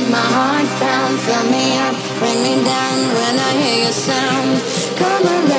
make my heart pound. Fill me up, bring me down when I hear your sound. Come around.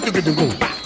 Go.